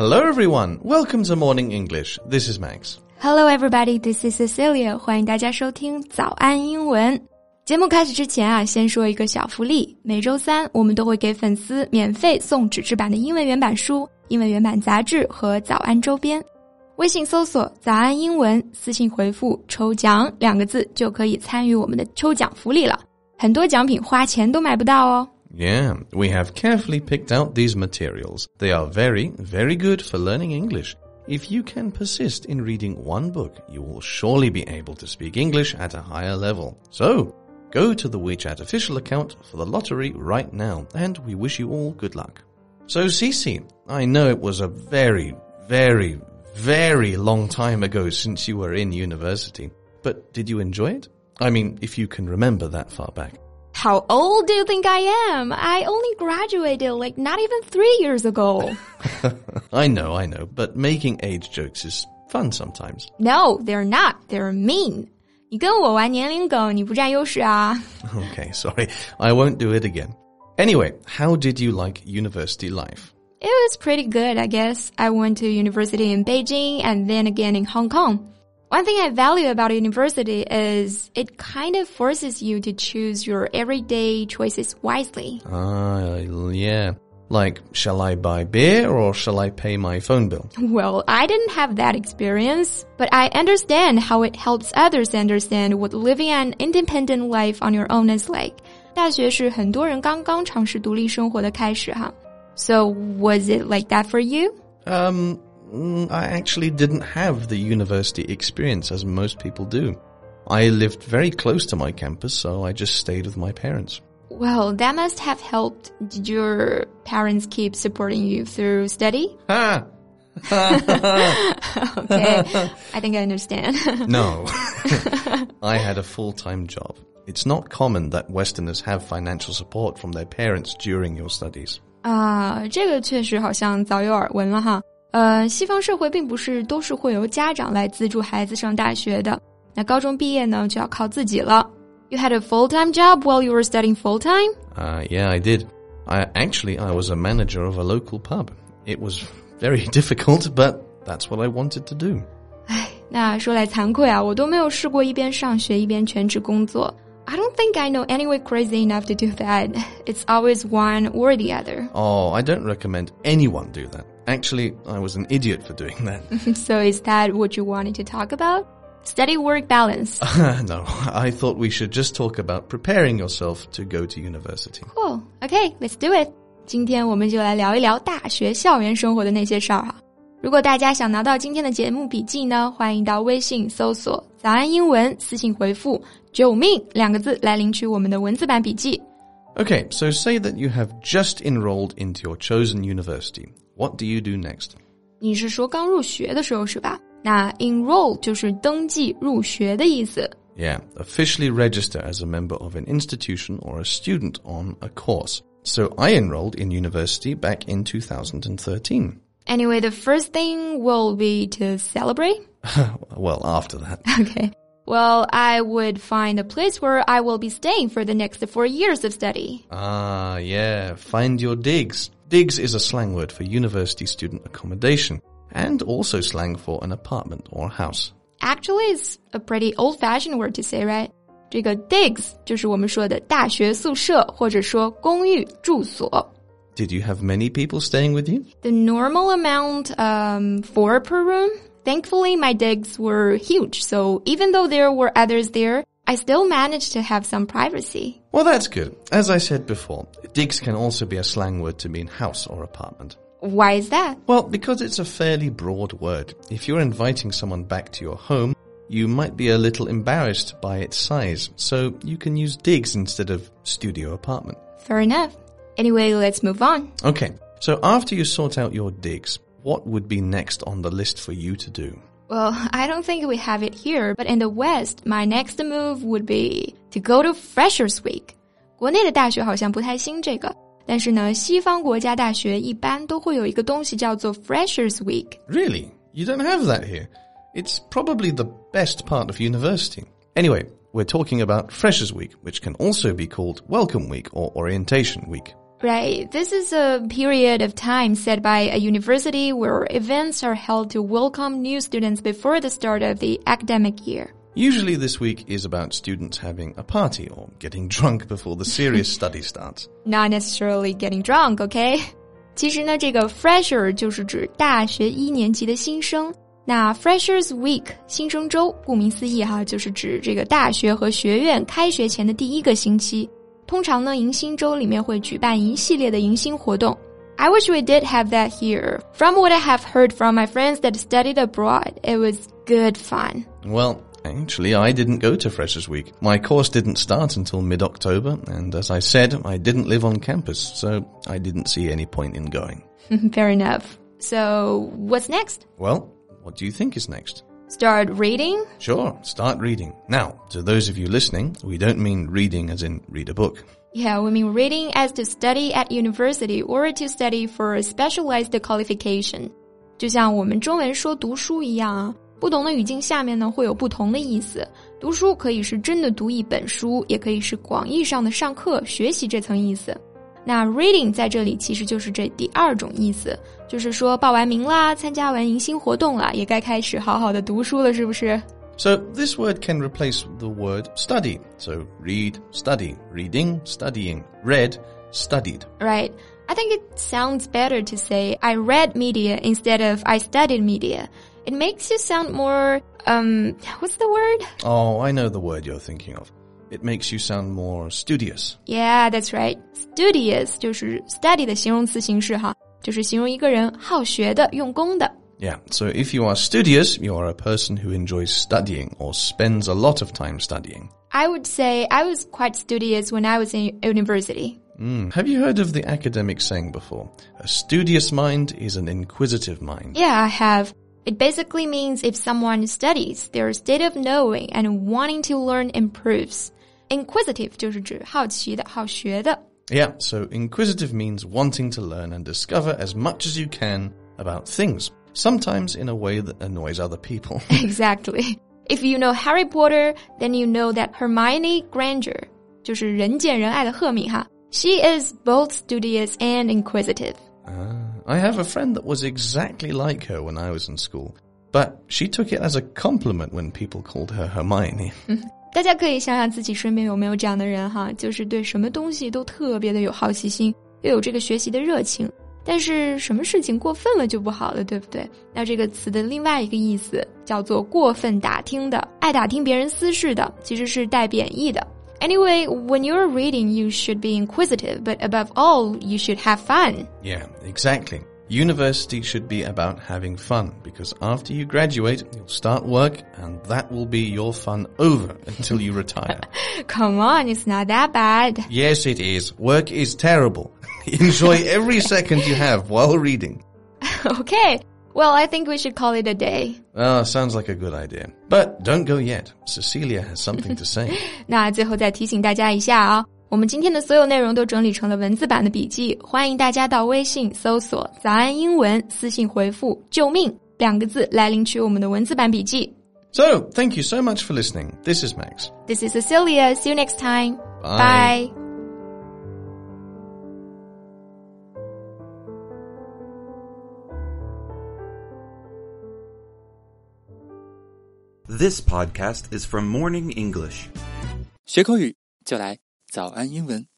Hello everyone, welcome to Morning English. This is Max. Hello, everybody. This is Cecilia. 欢迎大家收听早安英文。节目开始之前啊，先说一个小福利。每周三我们都会给粉丝免费送纸质版的英文原版书、英文原版杂志和早安周边。微信搜索“早安英文”，私信回复“抽奖”两个字就可以参与我们的抽奖福利了。很多奖品花钱都买不到哦。Yeah, we have carefully picked out these materials. They are very, very good for learning English. If you can persist in reading one book, you will surely be able to speak English at a higher level. So, go to the WeChat official account for the lottery right now, and we wish you all good luck. So, Cece, I know it was a very, very, very long time ago since you were in university, but did you enjoy it? I mean, if you can remember that far back. How old do you think I am? I only graduated like not even three years ago. I know, I know, but making age jokes is fun sometimes. No, they're not. They're mean. 你跟我玩年龄梗，你不占优势啊。 Okay, sorry, I won't do it again. Anyway, how did you like university life? It was pretty good, I guess. I went to university in Beijing and then again in Hong Kong. One thing I value about university is it kind of forces you to choose your everyday choices wisely. Ah, yeah. Like, shall I buy beer or shall I pay my phone bill? Well, I didn't have that experience, but I understand how it helps others understand what living an independent life on your own is like. 大学是很多人刚刚尝试独立生活的开始哈。So was it like that for you? Um, mm, I actually didn't have the university experience as most people do. I lived very close to my campus, so I just stayed with my parents. Well, that must have helped. Did your parents keep supporting you through study? Ha! Okay, I think I understand. No. I had a full-time job. It's not common that Westerners have financial support from their parents during your studies. 啊，这个确实好像早有耳闻了哈。 呃，西方社会并不是都是会由家长来资助孩子上大学的。那高中毕业呢，就要靠自己了。You had a full-time job while you were studying full-time? Uh, yeah, I did. I actually I was a manager of a local pub. It was very difficult, but that's what I wanted to do. 唉，那说来惭愧啊，我都没有试过一边上学一边全职工作。I don't think I know anyone crazy enough to do that. It's always one or the other. Oh, I don't recommend anyone do that. Actually, I was an idiot for doing that. So is that what you wanted to talk about? Study work balance. no, I thought we should just talk about preparing yourself to go to university. Cool. Okay, let's do it. 今天我们就来聊一聊大学校园生活的那些事儿哈。如果大家想拿到今天的节目笔记呢，欢迎到微信搜索“早安英文”，私信回复“救命”两个字来领取我们的文字版笔记。 Okay, so say that you have just enrolled into your chosen university. What do you do next? 你是说刚入学的时候是吧？那 enroll 就是登记入学的意思。 Yeah, officially register as a member of an institution or a student on a course. So I enrolled in university back in 2013. Anyway, the first thing will be to celebrate. well, after that. Okay. Well, I would find a place where I will be staying for the next four years of study. Ah, yeah, find your digs. Digs is a slang word for university student accommodation and also slang for an apartment or house. Actually, it's a pretty old-fashioned word to say, right? 这个 digs 就是我们说的大学宿舍或者说公寓住所。 Did you have many people staying with you? The normal amount, um, four per room. Thankfully, my digs were huge, so even though there were others there, I still manage to have some privacy. Well, that's good. As I said before, digs can also be a slang word to mean house or apartment. Why is that? Well, because it's a fairly broad word. If you're inviting someone back to your home, you might be a little embarrassed by its size, so you can use digs instead of studio apartment. Fair enough. Anyway, let's move on. Okay, so after you sort out your digs, what would be next on the list for you to do? Well, I don't think we have it here, but in the West, my next move would be to go to Freshers Week. 国内的大学好像不太兴这个，但是呢，西方国家大学一般都会有一个东西叫做 Freshers Week。 Really? You don't have that here? It's probably the best part of university. Anyway, we're talking about Freshers Week, which can also be called Welcome Week or Orientation Week. Right. This is a period of time set by a university where events are held to welcome new students before the start of the academic year. Usually this week is about students having a party or getting drunk before the serious study starts. Not necessarily getting drunk, okay? 其实呢，这个 fresher 就是指大学一年级的新生。那 Freshers Week 新生周，顾名思义哈，就是指这个大学和学院开学前的第一个星期。 通常呢，迎新周里面会举办一系列的迎新活动。I wish we did have that here. From what I have heard from my friends that studied abroad, it was good fun. Well, Actually, I didn't go to Freshers Week. My course didn't start until mid-October, and as I said, I didn't live on campus, so I didn't see any point in going. Fair enough. So, what's next? Well, what do you think is next? Start reading? Sure, start reading. Now, to those of you listening, we don't mean reading as in read a book. Yeah, we mean reading as to study at university or to study for a specialized qualification. 就像我们中文说读书一样啊，不同的语境下面呢会有不同的意思。读书可以是真的读一本书，也可以是广义上的上课学习这层意思。 那 reading 在这里其实就是这第二种意思，就是说报完名啦，参加完迎新活动啦，也该开始好好的读书了，是不是？So this word can replace the word study. So read, study, reading, studying, read, studied. Right. I think it sounds better to say I read media instead of I studied media. It makes you sound more um what's the word? Oh, I know the word you're thinking of. It makes you sound more studious. Yeah, that's right. Studious 就是 study 的形容词形式哈，就是形容一个人好学的、用功的。Yeah, so if you are studious, you are a person who enjoys studying or spends a lot of time studying. I would say I was quite studious when I was in university. Mm. Have you heard of the academic saying before? A studious mind is an inquisitive mind. Yeah, I have. It basically means if someone studies, their state of knowing and wanting to learn improves. Inquisitive 就是指好奇的、好学的。Yeah, so inquisitive means wanting to learn and discover as much as you can about things, sometimes in a way that annoys other people. exactly. If you know Harry Potter, then you know that Hermione Granger, 就是人见人爱的赫敏哈, she is both studious and inquisitive. Ah, I have a friend that was exactly like her when I was in school, but she took it as a compliment when people called her Hermione. 大家可以想想自己身边有没有这样的人哈，就是对什么东西都特别的有好奇心，又有这个学习的热情，但是什么事情过分了就不好了，对不对？那这个词的另外一个意思叫做过分打听的，爱打听别人私事的，其实是带贬义的。Anyway, when you're reading, you should be inquisitive, but above all, you should have fun. Yeah, exactly. University should be about having fun because after you graduate, you'll start work and that will be your fun over until you retire. Come on, it's not that bad. Yes, it is. Work is terrible. Enjoy every second you have while reading. okay. Well, I think we should call it a day. Ah, sounds like a good idea. But don't go yet. Cecilia has something to say. 那最后再提醒大家一下啊。 我们今天的所有内容都整理成了文字版的笔记，欢迎大家到微信搜索“早安英文”，私信回复“救命”两个字来领取我们的文字版笔记。So, thank you so much for listening. This is Max. This is Cecilia. See you next time. Bye. Bye. This podcast is from Morning English. 学口语就来 早安英文。